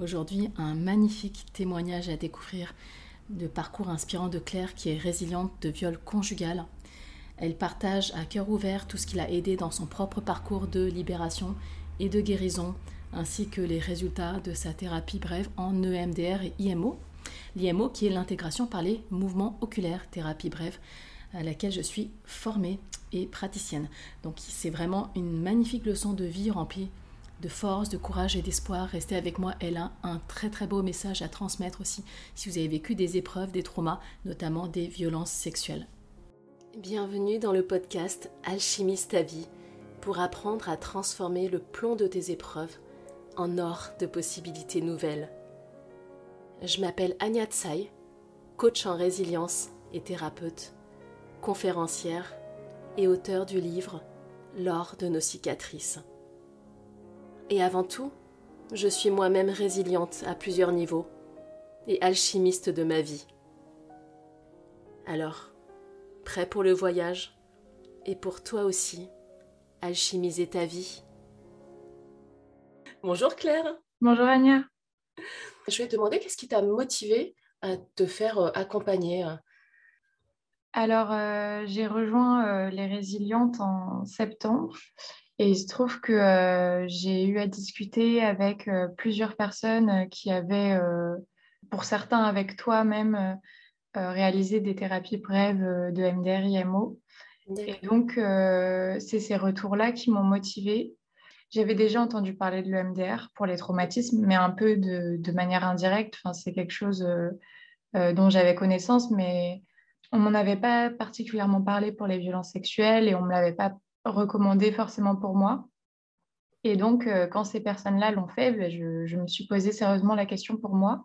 Aujourd'hui, un magnifique témoignage à découvrir de parcours inspirant de Claire qui est résiliente de viol conjugal. Elle partage à cœur ouvert tout ce qui l'a aidé dans son propre parcours de libération et de guérison, ainsi que les résultats de sa thérapie brève en EMDR et IMO. L'IMO qui est l'intégration par les mouvements oculaires, thérapie brève, à laquelle je suis formée et praticienne. Donc c'est vraiment une magnifique leçon de vie remplie de force, de courage et d'espoir. Restez avec moi, elle a un très très beau message à transmettre aussi si vous avez vécu des épreuves, des traumas, notamment des violences sexuelles. Bienvenue dans le podcast Alchimiste ta vie pour apprendre à transformer le plomb de tes épreuves en or de possibilités nouvelles. Je m'appelle Anya Tsai, coach en résilience et thérapeute, conférencière et auteur du livre L'or de nos cicatrices. Et avant tout, je suis moi-même résiliente à plusieurs niveaux et alchimiste de ma vie. Alors, prêt pour le voyage et pour toi aussi, alchimiser ta vie? Bonjour Claire. Bonjour Anya. Je vais te demander qu'est-ce qui t'a motivé à te faire euh, accompagner Alors, euh, j'ai rejoint euh, les Résilientes en septembre et il se trouve que euh, j'ai eu à discuter avec euh, plusieurs personnes qui avaient, pour certains avec toi même, réalisé des thérapies brèves de MDR IMO. Et donc, c'est ces retours-là qui m'ont motivée. J'avais déjà entendu parler de l'EMDR pour les traumatismes, mais un peu de, de manière indirecte. Enfin, c'est quelque chose dont j'avais connaissance, mais on m'en avait pas particulièrement parlé pour les violences sexuelles et on me l'avait pas recommandé forcément pour moi. Et donc, euh, quand ces personnes-là l'ont fait, ben, je, me suis posé sérieusement la question pour moi.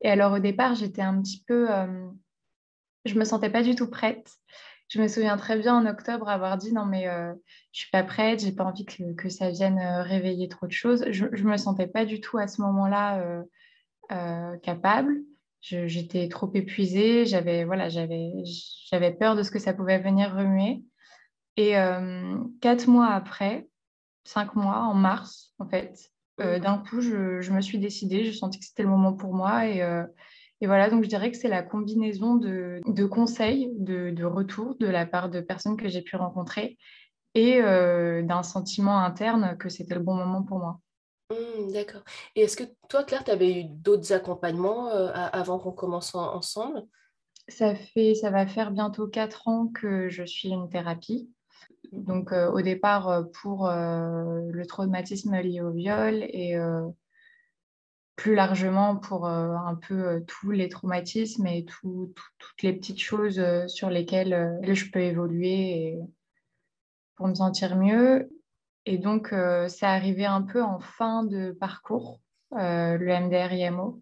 Et alors, au départ, j'étais un petit peu... Euh, je me sentais pas du tout prête. Je me souviens très bien en octobre avoir dit non mais euh, je suis pas prête, j'ai pas envie que, ça vienne réveiller trop de choses. Je, je me sentais pas du tout à ce moment-là capable. J'étais trop épuisée, j'avais voilà, peur de ce que ça pouvait venir remuer. Et euh, quatre mois après, cinq mois, en mars, en fait, euh, d'un coup, je, me suis décidée, je sentais que c'était le moment pour moi. Et, euh, voilà, donc je dirais que c'est la combinaison de, conseils, de, de retours de la part de personnes que j'ai pu rencontrer et d'un sentiment interne que c'était le bon moment pour moi. Mmh, d'accord. Et est-ce que toi, Claire, tu avais eu d'autres accompagnements avant qu'on commence ensemble? Ça, fait, ça va faire bientôt quatre ans que je suis une thérapie. Donc, euh, au départ, euh, pour euh, le traumatisme lié au viol et plus largement pour un peu tous les traumatismes et toutes les petites choses sur lesquelles je peux évoluer pour me sentir mieux. Et donc, c'est arrivé un peu en fin de parcours, le MDR-IMO.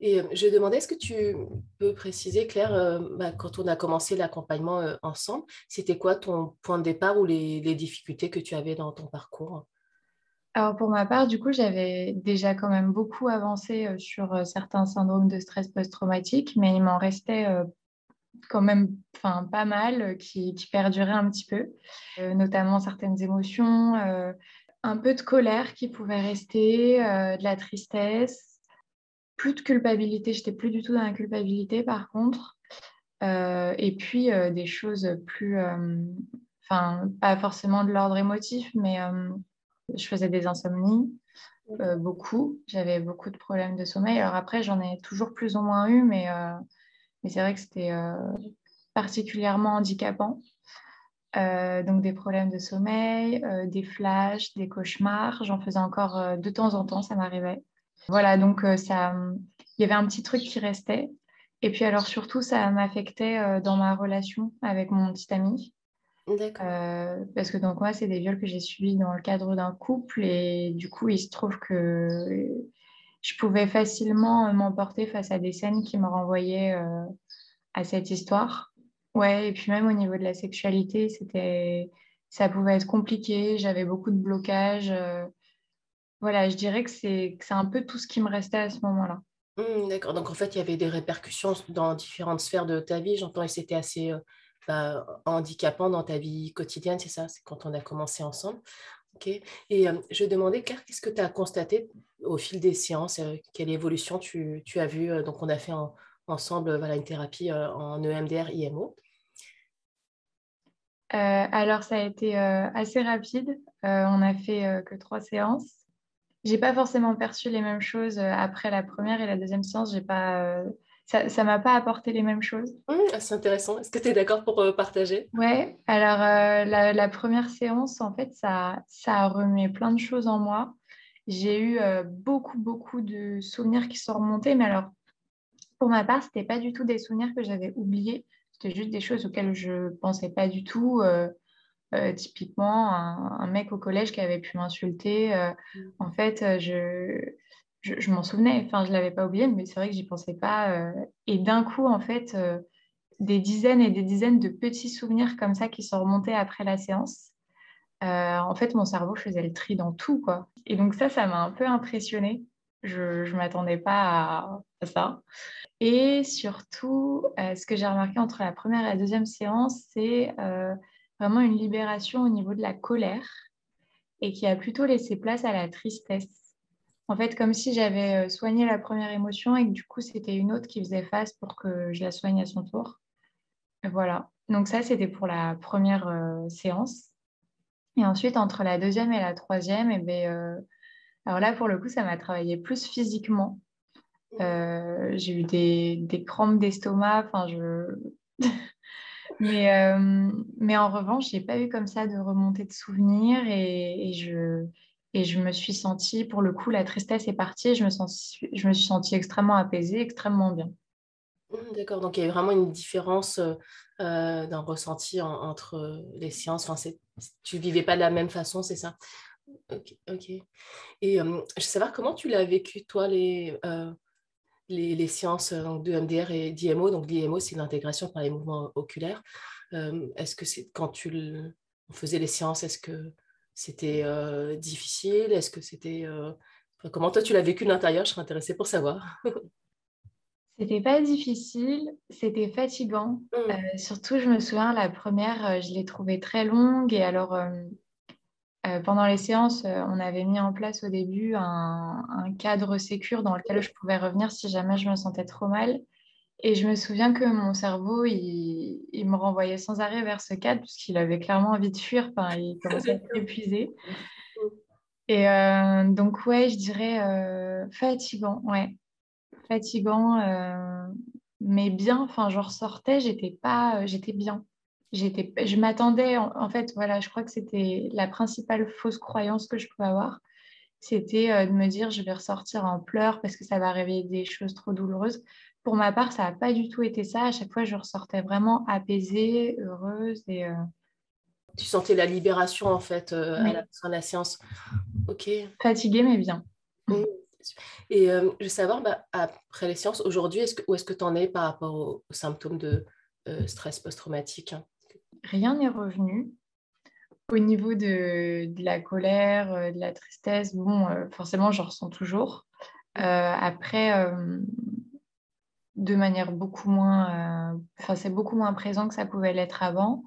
Et euh, je demandais, est-ce que tu peux préciser, Claire, euh, bah, quand on a commencé l'accompagnement euh, ensemble, c'était quoi ton point de départ ou les, difficultés que tu avais dans ton parcours? Alors pour ma part, du coup, j'avais déjà quand même beaucoup avancé sur certains syndromes de stress post-traumatique, mais il m'en restait quand même pas mal qui, qui, perduraient un petit peu, notamment certaines émotions, un peu de colère qui pouvait rester, de la tristesse, plus de culpabilité. J'étais plus du tout dans la culpabilité, par contre. Euh, et puis euh, des choses plus, euh, enfin, pas forcément de l'ordre émotif, mais je faisais des insomnies, beaucoup. J'avais beaucoup de problèmes de sommeil. Alors après, j'en ai toujours plus ou moins eu, mais, mais c'est vrai que c'était particulièrement handicapant. donc des problèmes de sommeil, des flashs, des cauchemars. J'en faisais encore de temps en temps, ça m'arrivait. Voilà, donc euh, ça, il y avait un petit truc qui restait. Et puis alors surtout, ça m'affectait euh, dans ma relation avec mon petit ami. Euh, parce que donc moi, c'est des viols que j'ai subis dans le cadre d'un couple et du coup, il se trouve que je pouvais facilement m'emporter face à des scènes qui me renvoyaient à cette histoire. Ouais, et puis même au niveau de la sexualité, c'était, ça pouvait être compliqué. J'avais beaucoup de blocages voilà, je dirais que c'est un peu tout ce qui me restait à ce moment-là. Mmh, d'accord. Donc, en fait, il y avait des répercussions dans différentes sphères de ta vie. J'entends, et c'était assez euh, bah, handicapant dans ta vie quotidienne, c'est ça? C'est quand on a commencé ensemble. Ok. Et je demandais, Claire, qu'est-ce que tu as constaté au fil des séances? Quelle évolution tu, as vu Donc, on a fait ensemble voilà, une thérapie en EMDR, IMO. alors, ça a été assez rapide. on a fait que trois séances. J'ai pas forcément perçu les mêmes choses après la première et la deuxième séance. J'ai pas ça ne m'a pas apporté les mêmes choses. Mmh, ah, c'est intéressant. Est-ce que tu es d'accord pour euh, partager? Ouais, alors euh, la, première séance, en fait, ça, ça a remué plein de choses en moi. J'ai eu euh, beaucoup, beaucoup de souvenirs qui sont remontés, mais alors, pour ma part, ce n'était pas du tout des souvenirs que j'avais oubliés. C'était juste des choses auxquelles je ne pensais pas du tout. Typiquement, un, un, mec au collège qui avait pu m'insulter. Mmh. En fait, je je, m'en souvenais, enfin, je ne l'avais pas oublié, mais c'est vrai que j'y pensais pas. Euh, et d'un coup, en fait, euh, des dizaines et des dizaines de petits souvenirs comme ça qui sont remontés après la séance. Euh, en fait, mon cerveau faisait le tri dans tout, quoi. Et donc ça, ça m'a un peu impressionnée. Je ne m'attendais pas à, ça. Et surtout, ce que j'ai remarqué entre la première et la deuxième séance, c'est vraiment une libération au niveau de la colère et qui a plutôt laissé place à la tristesse en fait, comme si j'avais euh, soigné la première émotion et que du coup, c'était une autre qui faisait face pour que je la soigne à son tour. voilà. Donc ça, c'était pour la première euh, séance. Et ensuite, entre la deuxième et la troisième, et eh ben, euh, alors là, pour le coup, ça m'a travaillé plus physiquement. j'ai eu des, crampes d'estomac. Enfin, je... mais, mais en revanche, j'ai pas eu comme ça de remontée de souvenirs et je et je me suis sentie, pour le coup, la tristesse est partie. je me, sens, je me suis sentie extrêmement apaisée, extrêmement bien. Mmh, d'accord, donc il y a vraiment une différence euh, euh, d'un ressenti entre les séances. Enfin, tu ne vivais pas de la même façon, c'est ça? Ok. ok. Et je veux savoir comment tu l'as vécu, toi, les, euh, les, les, séances donc, de MDR et d'IMO. Donc l'IMO, c'est l'intégration par les mouvements oculaires. est-ce que c'est quand tu faisais les séances, est-ce que c'était euh, difficile? Est-ce que c'était... Euh, comment toi, tu l'as vécu de l'intérieur? Je serais intéressée pour savoir. C'était pas difficile, c'était fatigant. Mmh. Euh, surtout, je me souviens, la première, je l'ai trouvée très longue. Et alors, pendant les séances, on avait mis en place au début un, un cadre sécure dans lequel je pouvais revenir si jamais je me sentais trop mal. Et je me souviens que mon cerveau, il, me renvoyait sans arrêt vers ce cadre parce qu'il avait clairement envie de fuir. Enfin, il commençait à être épuisé. Et euh, donc, ouais, je dirais euh, fatigant, ouais. Fatigant, euh, mais bien. Enfin, je ressortais, j'étais pas, j'étais bien. J'étais, je m'attendais, en, en, fait, voilà, je crois que c'était la principale fausse croyance que je pouvais avoir. C'était de me dire, je vais ressortir en pleurs parce que ça va réveiller des choses trop douloureuses. Pour ma part, ça n'a pas du tout été ça. À chaque fois, je ressortais vraiment apaisée, heureuse. Et, euh, Tu sentais la libération, en fait, euh, à la fin de la séance. Ok. Fatiguée, mais bien. Mmh. Et euh, je veux savoir, bah, après les séances, aujourd'hui, où est-ce que tu en es par rapport aux, symptômes de stress post-traumatique? Rien n'est revenu. Au niveau de, la colère, de la tristesse, bon, forcément, j'en ressens toujours. après, de manière beaucoup moins, euh, enfin c'est beaucoup moins présent que ça pouvait l'être avant.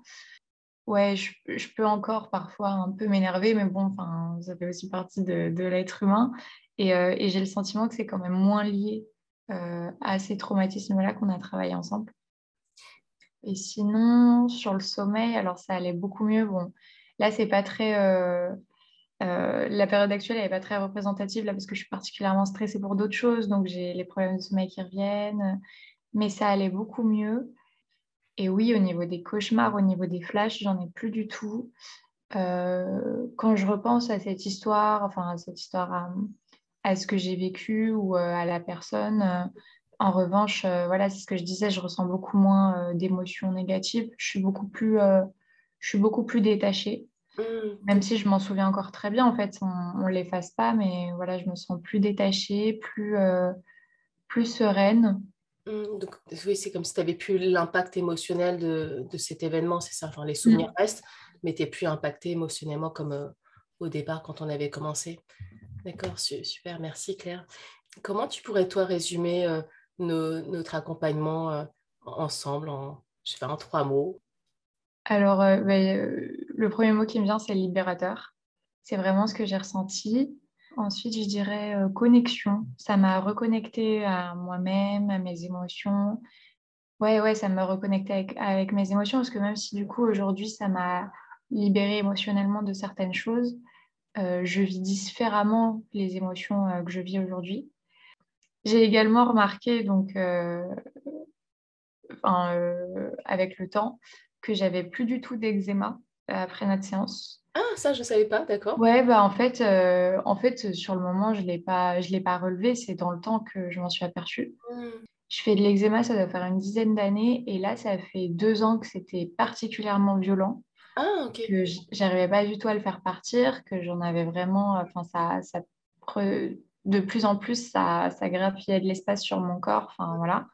Ouais, je, peux encore parfois un peu m'énerver, mais bon, ça fait aussi partie de, l'être humain. Euh, et, j'ai le sentiment que c'est quand même moins lié euh, à ces traumatismes-là qu'on a travaillé ensemble. Et sinon, sur le sommeil, alors ça allait beaucoup mieux. Bon, là, c'est pas très euh, la période actuelle n'est pas très représentative là parce que je suis particulièrement stressée pour d'autres choses, donc j'ai les problèmes de sommeil qui reviennent, mais ça allait beaucoup mieux. Et oui, au niveau des cauchemars, au niveau des flashs, j'en ai plus du tout. Euh, quand je repense à cette histoire, enfin à cette histoire, à, ce que j'ai vécu ou euh, à la personne, en revanche, voilà, c'est ce que je disais, je ressens beaucoup moins d'émotions négatives. Je suis beaucoup plus, je suis beaucoup plus détachée. Mmh. Même si je m'en souviens encore très bien, en fait, on ne l'efface pas, mais voilà, je me sens plus détachée, plus, euh, plus sereine. Mmh, donc, oui, c'est comme si tu n'avais plus l'impact émotionnel de, de, cet événement, c'est ça. Enfin, les souvenirs mmh. restent, mais tu n'es plus impacté émotionnellement comme euh, au départ quand on avait commencé. D'accord, super, merci Claire. Comment tu pourrais, toi, résumer euh, notre accompagnement ensemble en, je pas, en trois mots alors, euh, ben, euh, le premier mot qui me vient, c'est libérateur. C'est vraiment ce que j'ai ressenti. Ensuite, je dirais connexion. Ça m'a reconnecté à moi-même, à mes émotions. Ouais, ouais, ça m'a reconnecté avec, avec, mes émotions parce que même si du coup aujourd'hui ça m'a libéré émotionnellement de certaines choses, je vis différemment les émotions que je vis aujourd'hui. J'ai également remarqué donc euh, avec le temps, que j'avais plus du tout d'eczéma après notre séance. Ah, ça, je ne savais pas, d'accord. Ouais, bah, en, fait, euh, en fait, sur le moment, je ne l'ai pas, je l'ai pas relevé. C'est dans le temps que je m'en suis aperçue. Hmm. Je fais de l'eczéma, ça doit faire une dizaine d'années. Et là, ça fait deux ans que c'était particulièrement violent. Ah, ok. Que j'arrivais pas du tout à le faire partir, que j'en avais vraiment. Enfin, ça, ça, de plus en plus, ça, ça grappillait de l'espace sur mon corps. Enfin, voilà.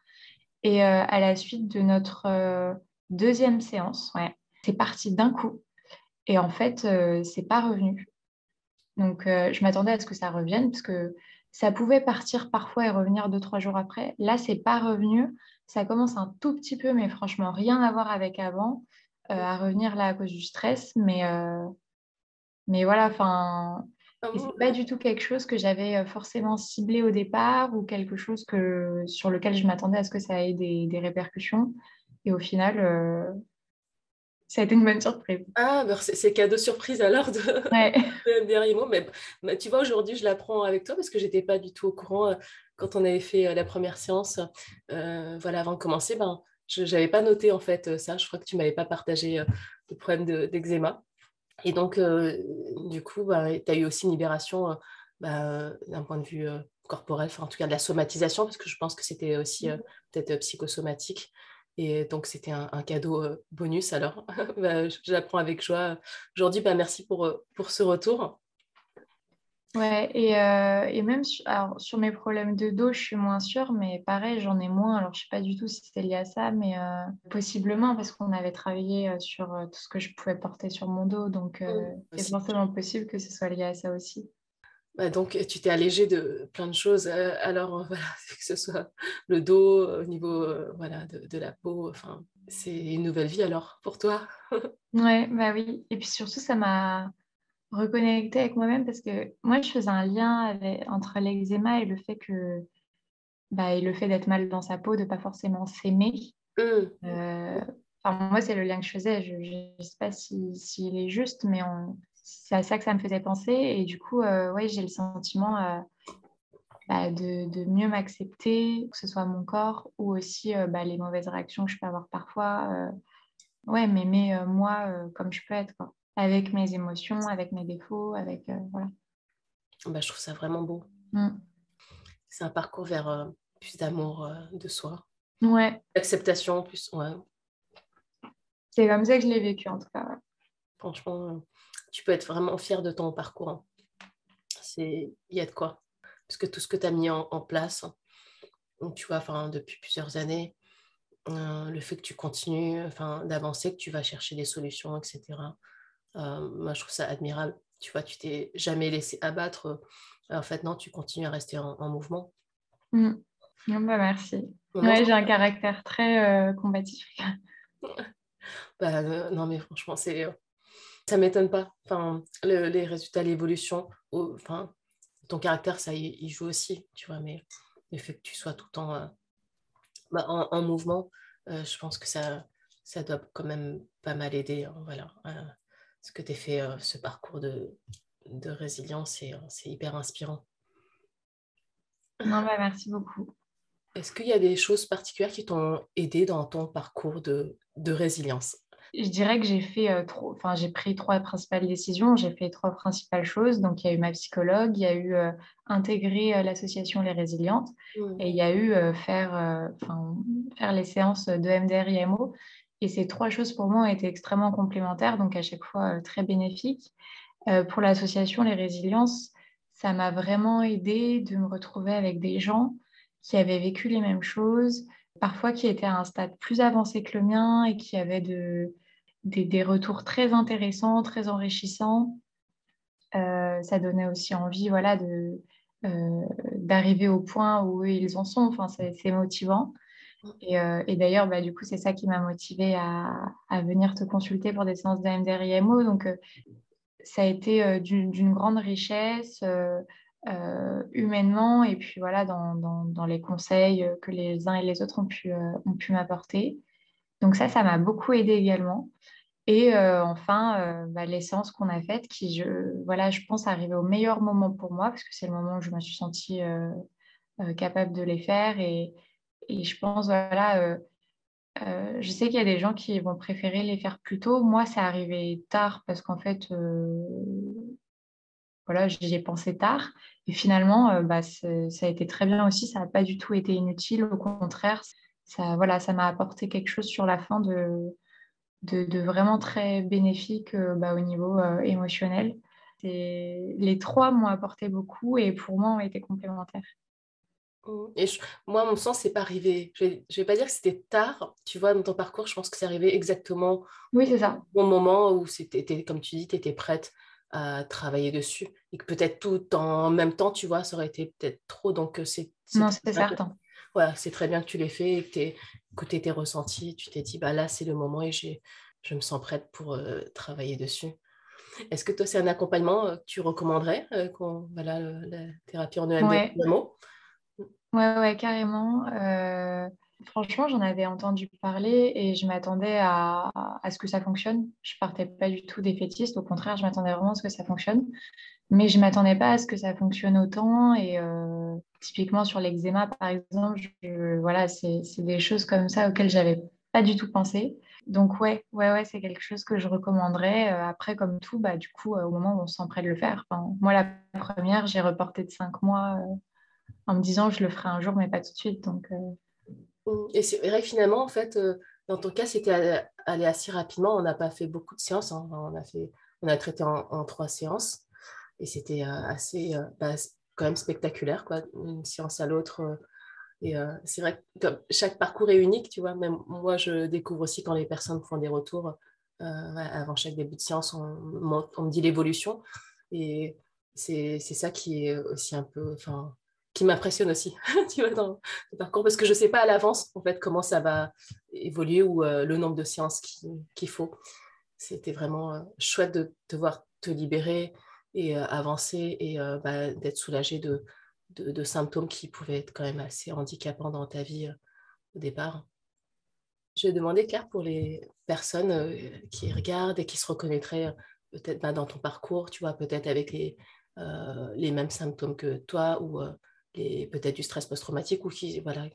Et euh, à la suite de notre euh, deuxième séance, c'est parti d'un coup. Et en fait, euh, c'est pas revenu. Donc, je m'attendais à ce que ça revienne parce que ça pouvait partir parfois et revenir deux, trois jours après. Là, c'est pas revenu. Ça commence un tout petit peu, mais franchement, rien à voir avec avant, à revenir là à cause du stress. Mais, mais voilà, enfin, et c'est pas du tout quelque chose que j'avais forcément ciblé au départ ou quelque chose que, sur lequel je m'attendais à ce que ça ait des, des répercussions. Et au final, euh, ça a été une bonne surprise. Ah, bah c'est cadeau surprise alors de, ouais. de Mais tu vois, aujourd'hui, je l'apprends avec toi parce que j'étais pas du tout au courant quand on avait fait la première séance. voilà, avant de commencer, ben, je n'avais pas noté en fait ça. Je crois que tu m'avais pas partagé le problème d'eczéma. Et donc, euh, du coup, bah, tu as eu aussi une libération euh, bah, d'un point de vue euh, corporel, enfin, en tout cas de la somatisation, parce que je pense que c'était aussi mmh. peut-être psychosomatique. Et donc, c'était un, cadeau bonus. Alors, bah, je l'apprends avec joie. Aujourd'hui, bah, merci pour, pour ce retour. Ouais, et, euh, et même sur, alors, sur mes problèmes de dos, je suis moins sûre, mais pareil, j'en ai moins. Alors, je ne sais pas du tout si c'était lié à ça, mais euh, possiblement parce qu'on avait travaillé euh, sur tout ce que je pouvais porter sur mon dos. Donc, c'est forcément possible que ce soit lié à ça aussi. Bah, donc, tu t'es allégé de plein de choses. alors, voilà, que ce soit le dos, au niveau voilà, de, de, la peau, enfin, c'est une nouvelle vie alors pour toi? ouais, bah oui. Et puis surtout, ça m'a reconnecter avec moi-même parce que moi, je faisais un lien entre l'eczéma et le fait que bah, et le fait d'être mal dans sa peau, de pas forcément s'aimer. Mmh. Euh, moi, c'est le lien que je faisais. Je ne sais pas s'il si, est juste, mais c'est à ça que ça me faisait penser. Et du coup, euh, ouais, j'ai le sentiment euh, bah, de, de, mieux m'accepter, que ce soit mon corps ou aussi bah, les mauvaises réactions que je peux avoir parfois. ouais, m'aimer moi comme je peux être. Quoi avec mes émotions, avec mes défauts, avec euh, voilà. Bah, je trouve ça vraiment beau. Mm. C'est un parcours vers euh, plus d'amour euh, de soi. Ouais. Acceptation plus. Ouais. C'est comme ça que je l'ai vécu en tout cas. Franchement, tu peux être vraiment fier de ton parcours. Hein. C'est il y a de quoi. Parce que tout ce que tu as mis en, place, tu vois, enfin depuis plusieurs années, le fait que tu continues, enfin d'avancer, que tu vas chercher des solutions, etc. Euh, moi, je trouve ça admirable. Tu vois, tu t'es jamais laissé abattre. en fait, non, tu continues à rester en, mouvement. Mm. bah, merci. Ouais, j'ai un caractère très euh, combatif. bah, euh, non, mais franchement, c'est ça m'étonne pas. Enfin, les résultats, l'évolution, enfin, ton caractère, ça il, joue aussi, tu vois, mais le fait que tu sois tout le temps bah, en, mouvement, je pense que ça, ça doit quand même pas mal aider. Hein, voilà, ce que tu as fait, euh, ce parcours de, de résilience, euh, c'est hyper inspirant. Non, bah, merci beaucoup. Est-ce qu'il y a des choses particulières qui t'ont aidé dans ton parcours de, de résilience? Je dirais que j'ai fait euh, enfin j'ai pris trois principales décisions, j'ai fait trois principales choses. Donc il y a eu ma psychologue, il y a eu intégrer l'association Les Résilientes mmh. et il y a eu faire, faire les séances de MDR IMO et ces trois choses pour moi ont été extrêmement complémentaires, donc à chaque fois euh, très bénéfiques. Euh, pour l'association Les Résiliences, ça m'a vraiment aidé de me retrouver avec des gens qui avaient vécu les mêmes choses, parfois qui étaient à un stade plus avancé que le mien et qui avaient de, des, retours très intéressants, très enrichissants. Euh, ça donnait aussi envie voilà, d'arriver au point où ils en sont. Enfin, c'est motivant. Euh, et, d'ailleurs, bah, du coup, c'est ça qui m'a motivée à, venir te consulter pour des séances d'AMDR IMO. Donc, euh, ça a été d'une grande richesse humainement et puis voilà dans, dans, les conseils que les uns et les autres ont pu, ont pu m'apporter. Donc ça, ça m'a beaucoup aidé également. Et enfin, bah, l'essence qu'on a faite, qui, je, voilà, je pense, arriver au meilleur moment pour moi, parce que c'est le moment où je me suis sentie capable de les faire. Et, et je pense, voilà, je sais qu'il y a des gens qui vont préférer les faire plus tôt. Moi, c'est arrivé tard parce qu'en fait, voilà, j'y ai pensé tard. Et finalement, bah, ça a été très bien aussi. Ça n'a pas du tout été inutile. Au contraire, ça voilà, ça m'a apporté quelque chose sur la fin de, de, vraiment très bénéfique bah, au niveau émotionnel. les trois m'ont apporté beaucoup et pour moi ont été complémentaires. Et moi, à mon sens, c'est pas arrivé. Je vais, vais pas dire que c'était tard. Tu vois, dans ton parcours, je pense que c'est arrivé exactement oui, c'est ça. au moment où c'était, comme tu dis, tu étais prête à travailler dessus. Et que peut-être tout en même temps, tu vois, ça aurait été peut-être trop. Donc, euh, c'est. Non, c'était certain. Voilà, c'est très bien que tu l'aies fait et que tu tes ressentis. Tu t'es dit, bah là, c'est le moment et j'ai, je me sens prête pour euh, travailler dessus. Est-ce que toi, c'est un accompagnement euh, que tu recommanderais, voilà, la thérapie en EMD ouais. Ouais, ouais, carrément. Euh, franchement, j'en avais entendu parler et je m'attendais à, à, ce que ça fonctionne. Je partais pas du tout défaitiste, au contraire, je m'attendais vraiment à ce que ça fonctionne. Mais je m'attendais pas à ce que ça fonctionne autant. Et euh, typiquement sur l'eczéma, par exemple, voilà, c'est des choses comme ça auxquelles j'avais pas du tout pensé. Donc ouais, ouais, ouais, c'est quelque chose que je recommanderais. Euh, après, comme tout, bah, du coup, au moment où on se sent prêt de le faire. moi, la première, j'ai reporté de cinq mois en me disant je le ferai un jour, mais pas tout de suite. Donc, euh. Et c'est vrai que finalement, en fait, euh, dans ton cas, c'était allé assez rapidement. On n'a pas fait beaucoup de séances. Hein. On, a fait, on a traité en, trois séances. Et c'était euh, assez, bah, quand même spectaculaire, quoi, une séance à l'autre. Et c'est vrai que chaque parcours est unique, tu vois. Même moi, je découvre aussi quand les personnes font des retours avant chaque début de séance, on, on me dit l'évolution. Et c'est ça qui est aussi un peu, enfin, qui m'impressionne aussi, tu vois, dans le parcours, parce que je ne sais pas à l'avance, en fait, comment ça va évoluer ou euh, le nombre de séances qu'il faut. C'était vraiment euh, chouette de te voir te libérer et euh, avancer et bah, d'être soulagé de, de, symptômes qui pouvaient être quand même assez handicapants dans ta vie au départ. Je vais demander, Claire, pour les personnes qui regardent et qui se reconnaîtraient peut-être bah, dans ton parcours, tu vois, peut-être avec les, les mêmes symptômes que toi ou peut-être du stress post-traumatique ou qui, voilà,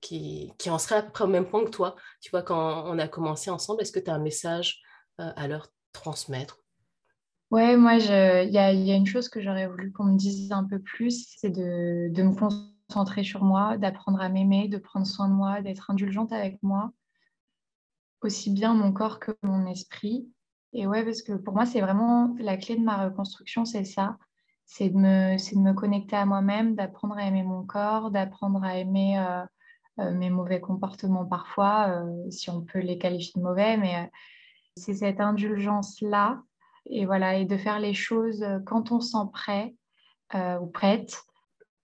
qui, qui, en serait à peu près au même point que toi. Tu vois, quand on a commencé ensemble, est-ce que tu as un message euh, à leur transmettre? Ouais, moi, il y a, y a, une chose que j'aurais voulu qu'on me dise un peu plus, c'est de, de, me concentrer sur moi, d'apprendre à m'aimer, de prendre soin de moi, d'être indulgente avec moi, aussi bien mon corps que mon esprit. Et ouais, parce que pour moi, c'est vraiment la clé de ma reconstruction, c'est ça c'est de, de me connecter à moi-même, d'apprendre à aimer mon corps, d'apprendre à aimer euh, euh, mes mauvais comportements parfois, euh, si on peut les qualifier de mauvais, mais c'est cette indulgence-là, et voilà, et de faire les choses quand on sent prêt ou prête,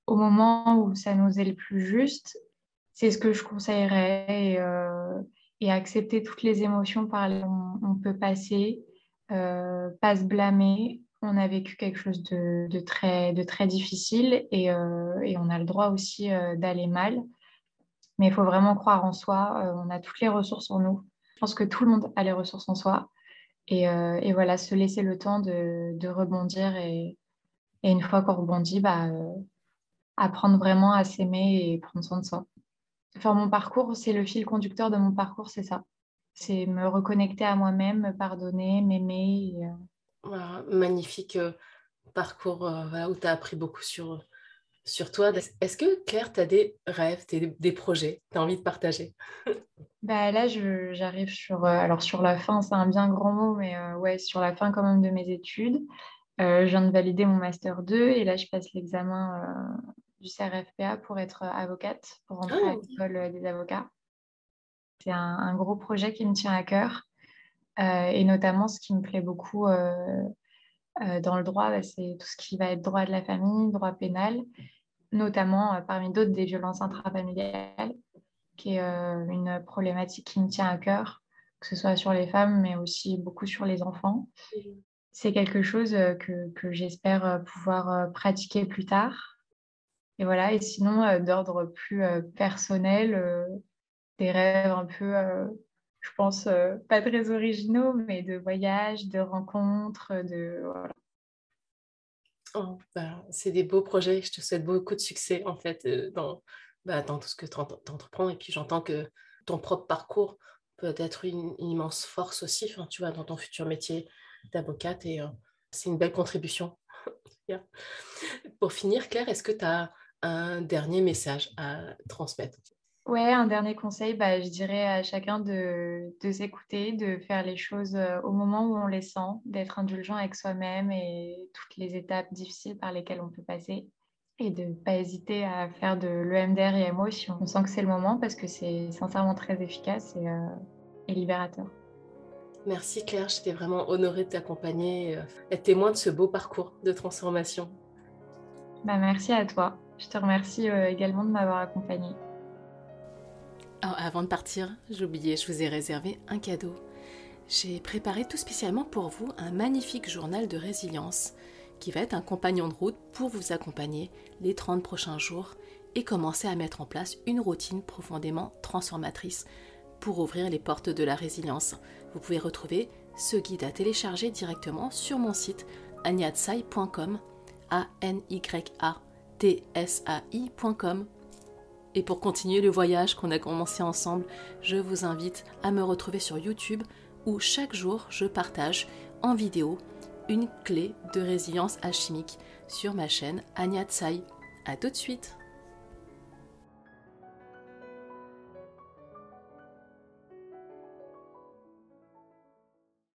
au moment où ça nous est le plus juste, c'est ce que je conseillerais, et, accepter toutes les émotions par lesquelles on, peut passer, pas se blâmer, on a vécu quelque chose de, très, difficile et, euh, on a le droit aussi euh, d'aller mal. Mais il faut vraiment croire en soi. Euh, on a toutes les ressources en nous. Je pense que tout le monde a les ressources en soi. Et, voilà, se laisser le temps de, rebondir. Et, une fois qu'on rebondit, bah, apprendre vraiment à s'aimer et prendre soin de soi. Enfin, mon parcours, c'est le fil conducteur de mon parcours, c'est ça. C'est me reconnecter à moi-même, me pardonner, m'aimer. Et, magnifique euh, parcours euh, où tu as appris beaucoup sur, sur toi. Est-ce que Claire, tu as des rêves, des, projets tu as envie de partager? Bah Là, j'arrive sur, euh, alors sur la fin, c'est un bien grand mot, mais ouais, sur la fin quand même de mes études. je viens de valider mon Master 2 et là, je passe l'examen du CRFPA pour être avocate, pour rentrer à ah, l'école des avocats. C'est un, un, gros projet qui me tient à cœur. Euh, et notamment, ce qui me plaît beaucoup euh, euh, dans le droit, bah, c'est tout ce qui va être droit de la famille, droit pénal, notamment parmi d'autres des violences intrafamiliales, qui est une problématique qui me tient à cœur, que ce soit sur les femmes, mais aussi beaucoup sur les enfants. c'est quelque chose que, que j'espère pouvoir pratiquer plus tard. Et voilà, et sinon, d'ordre plus personnel, des rêves un peu, je pense, pas très originaux, mais de voyages, de rencontres, de... Voilà. Oh, bah, c'est des beaux projets. Je te souhaite beaucoup de succès en fait dans, bah, dans tout ce que tu entreprends. Et puis j'entends que ton propre parcours peut être une, immense force aussi, tu vois, dans ton futur métier d'avocate. Et c'est une belle contribution. Pour finir, Claire, est-ce que tu as un dernier message à transmettre? Ouais, un dernier conseil, bah, je dirais à chacun de, de s'écouter, de faire les choses euh, au moment où on les sent, d'être indulgent avec soi-même et toutes les étapes difficiles par lesquelles on peut passer et de ne pas hésiter à faire de l'EMDR et MO si on sent que c'est le moment parce que c'est sincèrement très efficace et, euh, et libérateur. Merci Claire, j'étais vraiment honorée de t'accompagner, euh, être témoin de ce beau parcours de transformation. Bah, merci à toi. Je te remercie également de m'avoir accompagnée avant de partir, oublié, je vous ai réservé un cadeau. J'ai préparé tout spécialement pour vous un magnifique journal de résilience qui va être un compagnon de route pour vous accompagner les 30 prochains jours et commencer à mettre en place une routine profondément transformatrice pour ouvrir les portes de la résilience. Vous pouvez retrouver ce guide à télécharger directement sur mon site agnatsai.com a n y a t s et pour continuer le voyage qu'on a commencé ensemble, je vous invite à me retrouver sur YouTube où chaque jour je partage en vidéo une clé de résilience alchimique sur ma chaîne Anya Tsai. A tout de suite